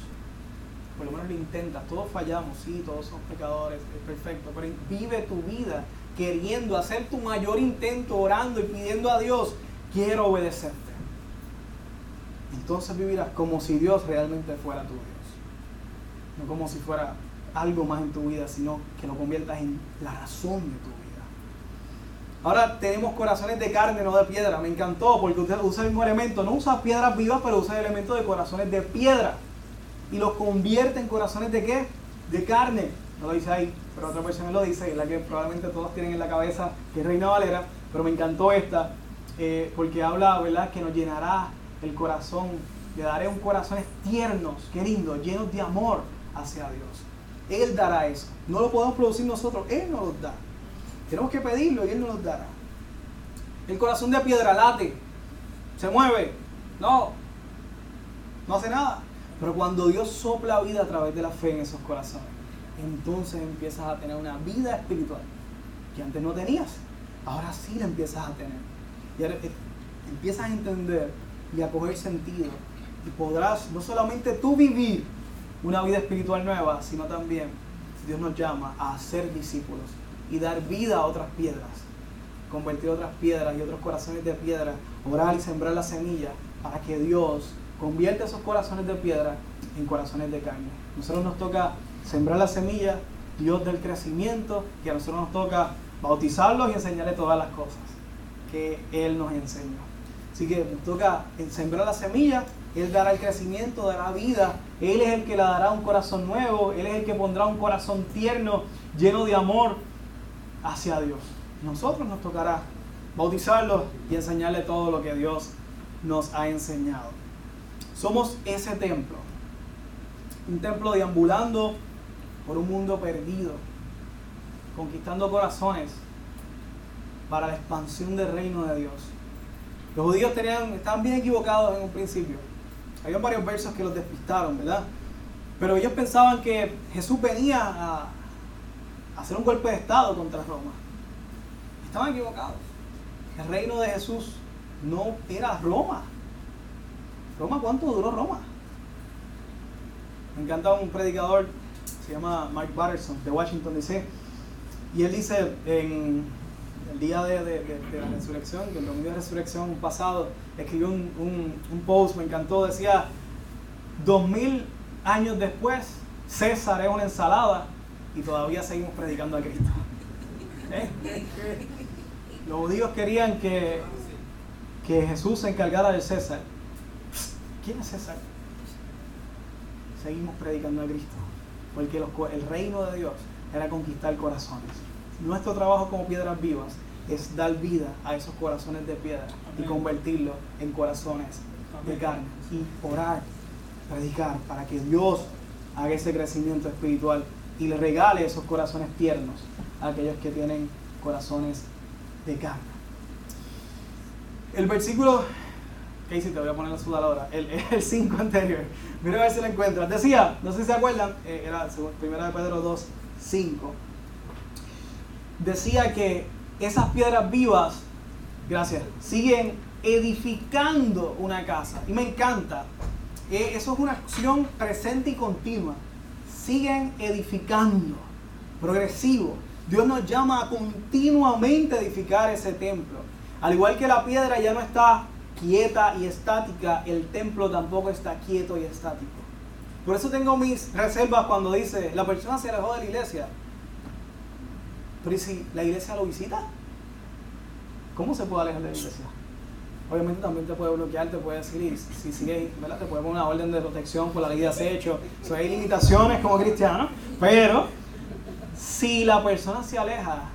por lo menos lo intentas, todos fallamos, sí, todos somos pecadores, es perfecto, pero vive tu vida queriendo hacer tu mayor intento, orando y pidiendo a Dios, quiero obedecerte. Entonces vivirás como si Dios realmente fuera tu Dios. No como si fuera algo más en tu vida, sino que lo conviertas en la razón de tu vida. Ahora tenemos corazones de carne, no de piedra. Me encantó porque usted usa el mismo elemento. No usa piedras vivas, pero usa el elemento de corazones de piedra. Y los convierte en corazones de qué? De carne. No lo dice ahí, pero otra persona lo dice, es la que probablemente todos tienen en la cabeza, que es Reina Valera, pero me encantó esta, eh, porque habla, ¿verdad?, que nos llenará el corazón, le daré un corazón tiernos, qué lindo, llenos de amor hacia Dios. Él dará eso. No lo podemos producir nosotros, Él nos lo da. Tenemos que pedirlo y Él nos lo dará. El corazón de piedra late, se mueve, no, no hace nada. Pero cuando Dios sopla vida a través de la fe en esos corazones, entonces empiezas a tener una vida espiritual que antes no tenías. Ahora sí la empiezas a tener. Y ahora empiezas a entender y a coger sentido. Y podrás no solamente tú vivir una vida espiritual nueva, sino también Dios nos llama a ser discípulos y dar vida a otras piedras. Convertir otras piedras y otros corazones de piedra, orar y sembrar la semilla para que Dios convierta esos corazones de piedra en corazones de carne. Nosotros nos toca sembrar la semilla, Dios del crecimiento, y a nosotros nos toca bautizarlos y enseñarles todas las cosas que Él nos enseñó. Así que nos toca sembrar la semilla, Él dará el crecimiento, dará vida, Él es el que le dará un corazón nuevo, Él es el que pondrá un corazón tierno, lleno de amor hacia Dios. Nosotros nos tocará bautizarlos y enseñarle todo lo que Dios nos ha enseñado. Somos ese templo, un templo deambulando por un mundo perdido, conquistando corazones para la expansión del reino de Dios. Los judíos tenían, estaban bien equivocados en un principio. Había varios versos que los despistaron, ¿verdad? Pero ellos pensaban que Jesús venía a, hacer un golpe de Estado contra Roma. Estaban equivocados. El reino de Jesús no era Roma. Roma, ¿cuánto duró Roma? Me encanta un predicador, se llama Mike Patterson, de Washington DC, y él dice en el día de, la resurrección, el domingo de resurrección pasado, escribió un, un post, me encantó, decía, dos mil años después, César es una ensalada y todavía seguimos predicando a Cristo. ¿Eh? Los judíos querían que, que Jesús se encargara del César. ¿Quién es César? Seguimos predicando a Cristo. Porque el reino de Dios era conquistar corazones. Nuestro trabajo como piedras vivas es dar vida a esos corazones de piedra y convertirlos en corazones de carne. Y orar, predicar para que Dios haga ese crecimiento espiritual y le regale esos corazones tiernos a aquellos que tienen corazones de carne. El versículo, ¿qué hiciste? Voy a poner la sudadora. El 5 anterior. Mira a ver si lo encuentras. Decía, no sé si se acuerdan, eh, era primera de Pedro 2, 5. Decía que esas piedras vivas, gracias, siguen edificando una casa. Y me encanta. Eh, eso es una acción presente y continua siguen edificando, progresivo. Dios nos llama a continuamente edificar ese templo, Al igual que la piedra ya no está quieta y estática, el templo tampoco está quieto y estático. Por eso tengo mis reservas cuando dice, la persona se alejó de la iglesia. Pero ¿y si la iglesia lo visita? ¿Cómo se puede alejar de la iglesia? Obviamente también te puede bloquear, te puede decir, si sigue, ¿verdad? Te puede poner una orden de protección por la ley de acecho. So, hay limitaciones como cristiano, pero si la persona se aleja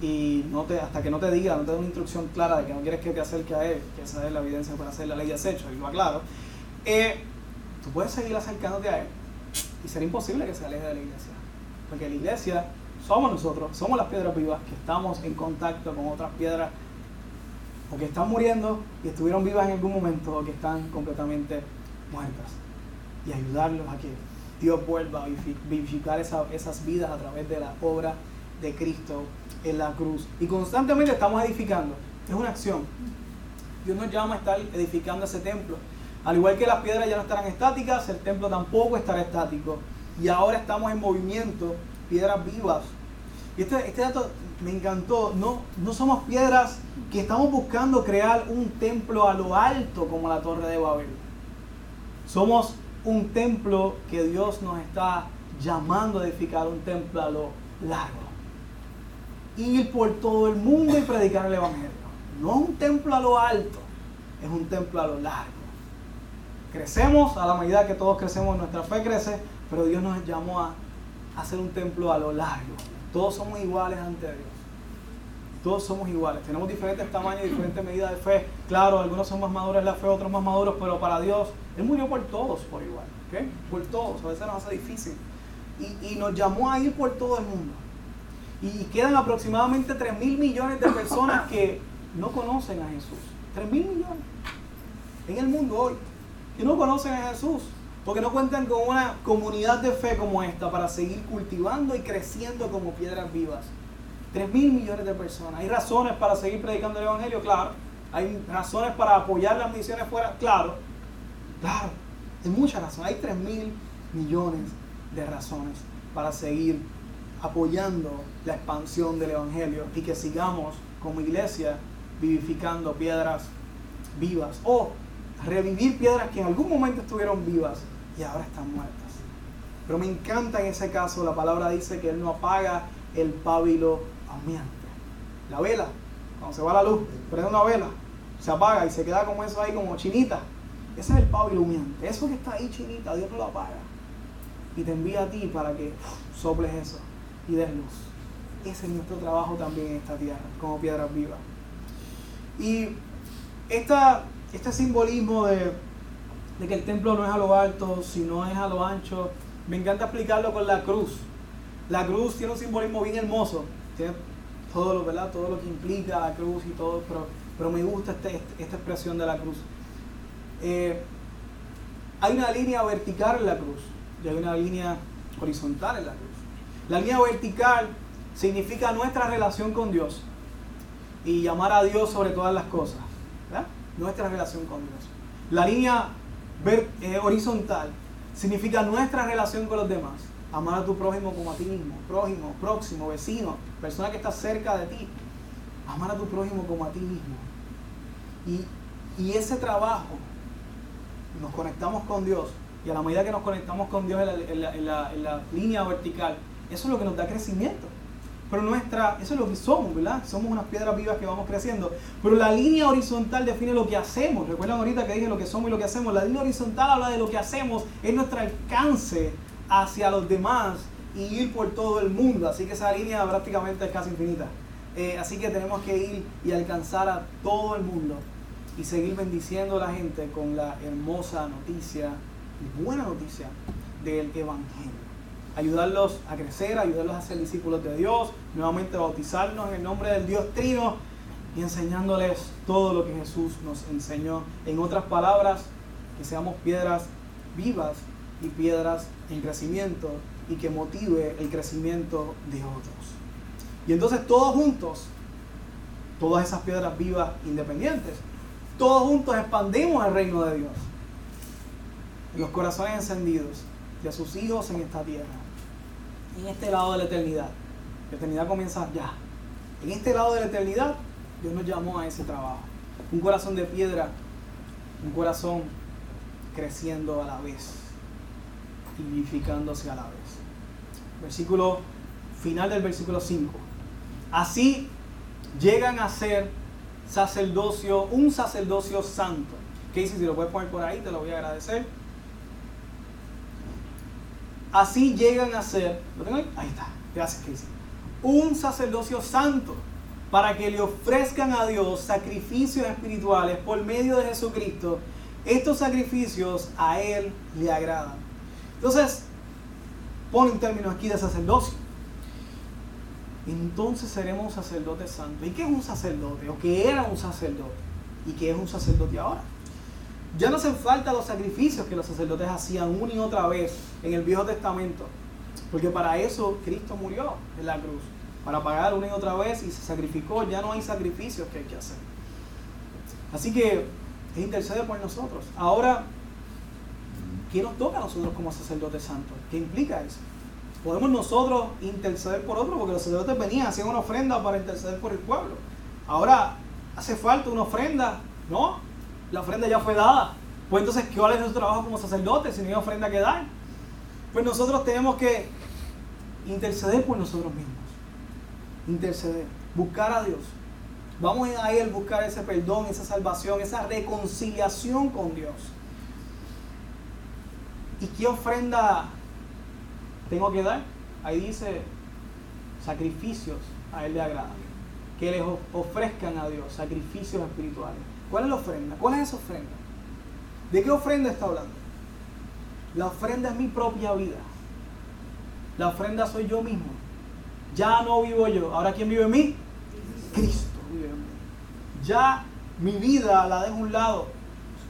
y no te, hasta que no te diga, no te dé una instrucción clara de que no quieres que te acerque a él, que esa es la evidencia para hacer la ley de acecho, y lo aclaro, eh, tú puedes seguir acercándote a él y será imposible que se aleje de la iglesia. Porque la iglesia somos nosotros, somos las piedras vivas que estamos en contacto con otras piedras o que están muriendo y estuvieron vivas en algún momento o que están completamente muertas. Y ayudarlos a que Dios vuelva a vivificar esas vidas a través de la obra de Cristo en la cruz. Y constantemente estamos edificando. Es una acción. Dios nos llama a estar edificando ese templo. Al igual que las piedras ya no estarán estáticas, el templo tampoco estará estático. Y ahora estamos en movimiento, piedras vivas. Y este, este dato me encantó. No, no somos piedras que estamos buscando crear un templo a lo alto como la Torre de Babel. Somos un templo que Dios nos está llamando a edificar, un templo a lo largo ir por todo el mundo y predicar el Evangelio. No es un templo a lo alto, es un templo a lo largo. Crecemos a la medida que todos crecemos, nuestra fe crece, pero Dios nos llamó a hacer un templo a lo largo. Todos somos iguales ante Dios. Todos somos iguales. Tenemos diferentes tamaños, diferentes medidas de fe. Claro, algunos son más maduros en la fe, otros más maduros, pero para Dios, Él murió por todos por igual. ¿okay? Por todos. A veces nos hace difícil. Y, y nos llamó a ir por todo el mundo. Y quedan aproximadamente 3 mil millones de personas que no conocen a Jesús. 3 mil millones en el mundo hoy que no conocen a Jesús porque no cuentan con una comunidad de fe como esta para seguir cultivando y creciendo como piedras vivas. 3 mil millones de personas. ¿Hay razones para seguir predicando el Evangelio? Claro. ¿Hay razones para apoyar las misiones fuera? Claro. Claro. Hay muchas razones. Hay 3 mil millones de razones para seguir apoyando la expansión del Evangelio y que sigamos como iglesia vivificando piedras vivas o revivir piedras que en algún momento estuvieron vivas y ahora están muertas. Pero me encanta en ese caso, la palabra dice que Él no apaga el pábilo humeante. La vela, cuando se va la luz, prende una vela, se apaga y se queda como eso ahí, como chinita. Ese es el pábilo humeante. Eso que está ahí chinita, Dios no lo apaga. Y te envía a ti para que soples eso y des luz. Ese es nuestro trabajo también en esta tierra, como piedras vivas. Y esta, este simbolismo de, que el templo no es a lo alto, sino es a lo ancho, me encanta explicarlo con la cruz. La cruz tiene un simbolismo bien hermoso, tiene todo lo, ¿verdad? todo lo que implica la cruz y todo, pero, pero me gusta este, este, esta expresión de la cruz. Eh, hay una línea vertical en la cruz y hay una línea horizontal en la cruz. La línea vertical significa nuestra relación con Dios y llamar a Dios sobre todas las cosas. Nuestra relación con Dios. La línea eh, horizontal significa nuestra relación con los demás. Amar a tu prójimo como a ti mismo. Prójimo, próximo, vecino, persona que está cerca de ti. Amar a tu prójimo como a ti mismo. Y, ese trabajo, nos conectamos con Dios. Y a la medida que nos conectamos con Dios en la línea vertical, eso es lo que nos da crecimiento. Pero nuestra, eso es lo que somos, ¿verdad? Somos unas piedras vivas que vamos creciendo. Pero la línea horizontal define lo que hacemos. Recuerdan ahorita que dije lo que somos y lo que hacemos. La línea horizontal habla de lo que hacemos, es nuestro alcance hacia los demás y ir por todo el mundo. Así que esa línea prácticamente es casi infinita. Eh, así que tenemos que ir y alcanzar a todo el mundo y seguir bendiciendo a la gente con la hermosa noticia y buena noticia del Evangelio ayudarlos a crecer, ayudarlos a ser discípulos de Dios, nuevamente bautizarnos en el nombre del Dios Trino y enseñándoles todo lo que Jesús nos enseñó. En otras palabras, que seamos piedras vivas y piedras en crecimiento y que motive el crecimiento de otros. Y entonces todos juntos, todas esas piedras vivas independientes, todos juntos expandimos el reino de Dios. Los corazones encendidos de sus hijos en esta tierra en este lado de la eternidad. La eternidad comienza ya. En este lado de la eternidad, Dios nos llamó a ese trabajo. Un corazón de piedra, un corazón creciendo a la vez vivificándose a la vez. Versículo final del versículo 5. Así llegan a ser sacerdocio, un sacerdocio santo. ¿Qué dice? Si lo puedes poner por ahí, te lo voy a agradecer. Así llegan a ser, ¿lo tengo ahí? Ahí está, gracias Casey. Un sacerdocio santo para que le ofrezcan a Dios sacrificios espirituales por medio de Jesucristo. Estos sacrificios a Él le agradan. Entonces, pone un término aquí de sacerdocio. Entonces seremos sacerdotes santos. ¿Y qué es un sacerdote? ¿O qué era un sacerdote? ¿Y qué es un sacerdote ahora? Ya no hacen falta los sacrificios que los sacerdotes hacían una y otra vez en el Viejo Testamento. Porque para eso Cristo murió en la cruz para pagar una y otra vez y se sacrificó, ya no hay sacrificios que hay que hacer. Así que es intercede por nosotros. Ahora, ¿qué nos toca a nosotros como sacerdotes santos? ¿Qué implica eso? Podemos nosotros interceder por otros, porque los sacerdotes venían, hacían una ofrenda para interceder por el pueblo. Ahora, ¿hace falta una ofrenda? No, la ofrenda ya fue dada. Pues entonces, ¿cuál es nuestro trabajo como sacerdotes si no hay ofrenda que dar? Pues nosotros tenemos que interceder por nosotros mismos interceder, buscar a Dios. Vamos a Él buscar ese perdón, esa salvación, esa reconciliación con Dios. ¿Y qué ofrenda tengo que dar? Ahí dice sacrificios a Él le agrada. Que les ofrezcan a Dios sacrificios espirituales. ¿Cuál es la ofrenda? ¿Cuál es esa ofrenda? ¿De qué ofrenda está hablando? La ofrenda es mi propia vida. La ofrenda soy yo mismo. Ya no vivo yo. Ahora ¿quién vive en mí? Cristo vive en mí. Ya mi vida la dejo a un lado.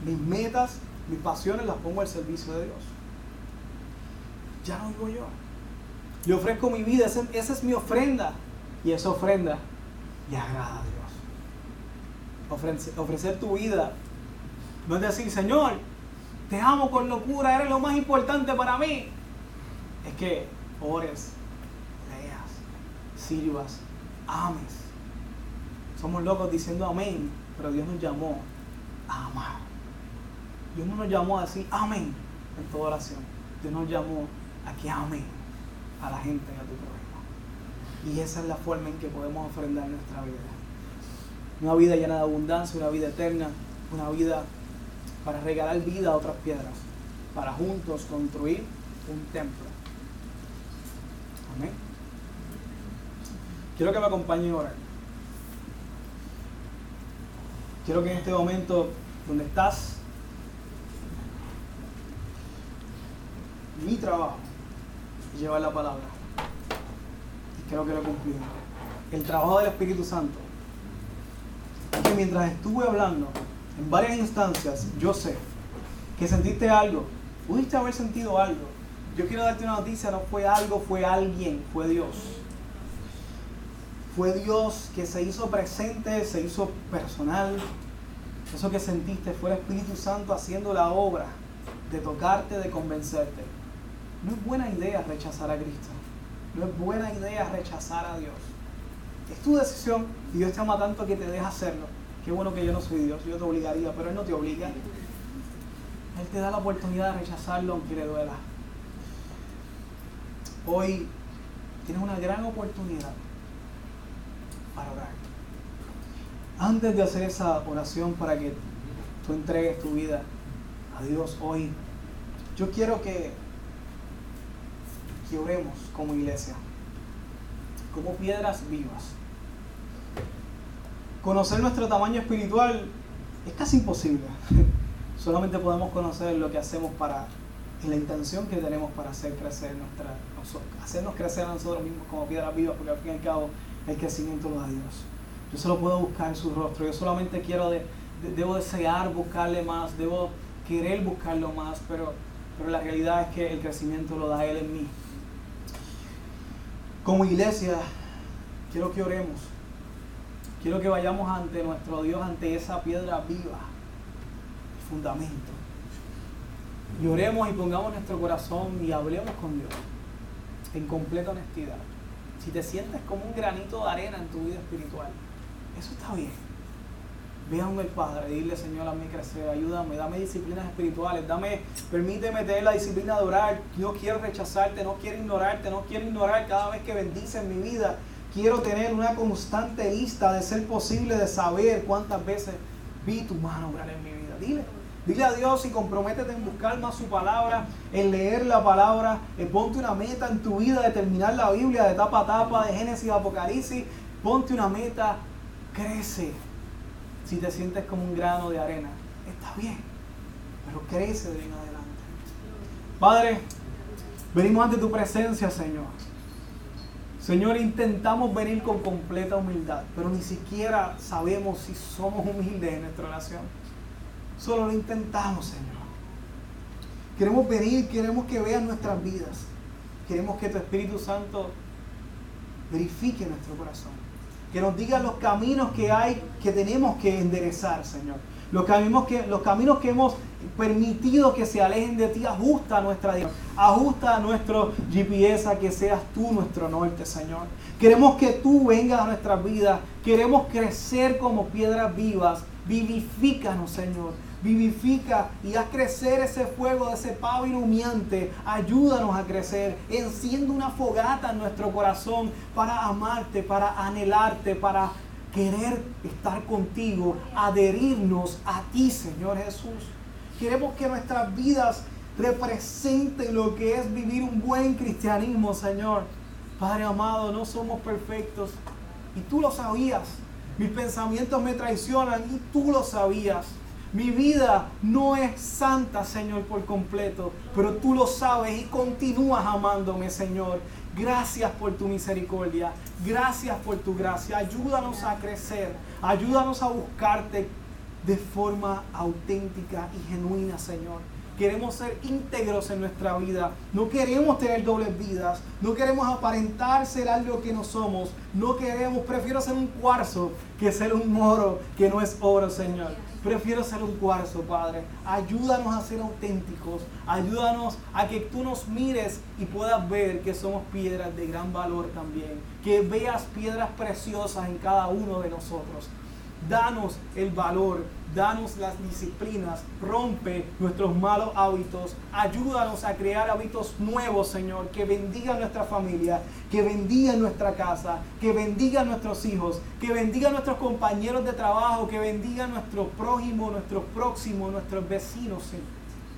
Mis metas, mis pasiones las pongo al servicio de Dios. Ya no vivo yo. Le ofrezco mi vida. Esa, es mi ofrenda. Y esa ofrenda le agrada a Dios. Ofrecer tu vida no es decir, Señor, te amo con locura, eres lo más importante para mí. Es que ores sirvas, ames. Somos locos diciendo amén, pero Dios nos llamó a amar. Dios no nos llamó a decir amén en toda oración. Dios nos llamó a que amen a la gente y a tu prójimo. Y esa es la forma en que podemos ofrendar nuestra vida. Una vida llena de abundancia, una vida eterna, una vida para regalar vida a otras piedras, para juntos construir un templo. Amén. Quiero que me acompañen a orar. Quiero que en este momento donde estás, mi trabajo es llevar la palabra. Y creo que lo cumplimos. El trabajo del Espíritu Santo. Que mientras estuve hablando, en varias instancias, yo sé que sentiste algo, pudiste haber sentido algo. Yo quiero darte una noticia, no fue algo, fue alguien, fue Dios fue Dios que se hizo presente, se hizo personal. Eso que sentiste fue el Espíritu Santo haciendo la obra de tocarte, de convencerte. No es buena idea rechazar a Cristo. No es buena idea rechazar a Dios. Es tu decisión y Dios te ama tanto que te deja hacerlo. Qué bueno que yo no soy Dios, yo te obligaría, pero Él no te obliga. Él te da la oportunidad de rechazarlo aunque le duela. Hoy tienes una gran oportunidad para orar. Antes de hacer esa oración para que tú entregues tu vida a Dios hoy, yo quiero que, que oremos como iglesia, como piedras vivas. Conocer nuestro tamaño espiritual es casi imposible. Solamente podemos conocer lo que hacemos para, la intención que tenemos para hacer crecer nuestra, hacernos crecer a nosotros mismos como piedras vivas, porque al fin y al cabo el crecimiento lo da Dios. Yo solo puedo buscar en su rostro. Yo solamente quiero, de, debo desear buscarle más, debo querer buscarlo más, pero, pero la realidad es que el crecimiento lo da Él en mí. Como iglesia, quiero que oremos. Quiero que vayamos ante nuestro Dios, ante esa piedra viva, el fundamento. Y oremos y pongamos nuestro corazón y hablemos con Dios en completa honestidad si te sientes como un granito de arena en tu vida espiritual, Eso está bien. Ve a el Padre, dile Señor a mí crecer, ayúdame, dame disciplinas espirituales, dame, permíteme tener la disciplina de orar. No quiero rechazarte, no quiero ignorarte, no quiero ignorar cada vez que bendices mi vida. Quiero tener una constante lista de ser posible de saber cuántas veces vi tu mano obrar en mi vida. Dile, dile a Dios y comprométete en buscar más su palabra, en leer la palabra, en ponte una meta en tu vida de terminar la Biblia de tapa a tapa, de Génesis a Apocalipsis. Ponte una meta, crece si te sientes como un grano de arena, está bien, pero crece de en adelante. Padre, venimos ante tu presencia, Señor. Señor, intentamos venir con completa humildad, pero ni siquiera sabemos si somos humildes en nuestra oración. Solo lo intentamos, Señor. Queremos venir, queremos que veas nuestras vidas. Queremos que tu Espíritu Santo verifique nuestro corazón que nos diga los caminos que hay, que tenemos que enderezar, Señor. Los caminos que, los caminos que hemos permitido que se alejen de ti, ajusta nuestra dirección, ajusta nuestro GPS a que seas tú nuestro norte, Señor. Queremos que tú vengas a nuestras vidas, queremos crecer como piedras vivas, vivifícanos, Señor vivifica y haz crecer ese fuego de ese pavo iluminante. Ayúdanos a crecer. Enciende una fogata en nuestro corazón para amarte, para anhelarte, para querer estar contigo, adherirnos a ti, Señor Jesús. Queremos que nuestras vidas representen lo que es vivir un buen cristianismo, Señor. Padre amado, no somos perfectos y tú lo sabías. Mis pensamientos me traicionan y tú lo sabías. Mi vida no es santa, Señor, por completo, pero tú lo sabes y continúas amándome, Señor. Gracias por tu misericordia, gracias por tu gracia. Ayúdanos a crecer, ayúdanos a buscarte de forma auténtica y genuina, Señor. Queremos ser íntegros en nuestra vida. No queremos tener dobles vidas. No queremos aparentar ser algo que no somos. No queremos, prefiero ser un cuarzo que ser un moro que no es oro, Señor. Prefiero ser un cuarzo, Padre. Ayúdanos a ser auténticos. Ayúdanos a que tú nos mires y puedas ver que somos piedras de gran valor también. Que veas piedras preciosas en cada uno de nosotros. Danos el valor danos las disciplinas, rompe nuestros malos hábitos, ayúdanos a crear hábitos nuevos, Señor, que bendiga nuestra familia, que bendiga nuestra casa, que bendiga nuestros hijos, que bendiga nuestros compañeros de trabajo, que bendiga nuestro prójimo, nuestro próximo, nuestros vecinos,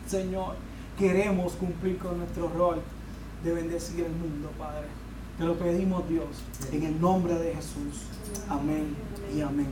Señor. Queremos cumplir con nuestro rol de bendecir el mundo, Padre. Te lo pedimos, Dios, en el nombre de Jesús. Amén y amén.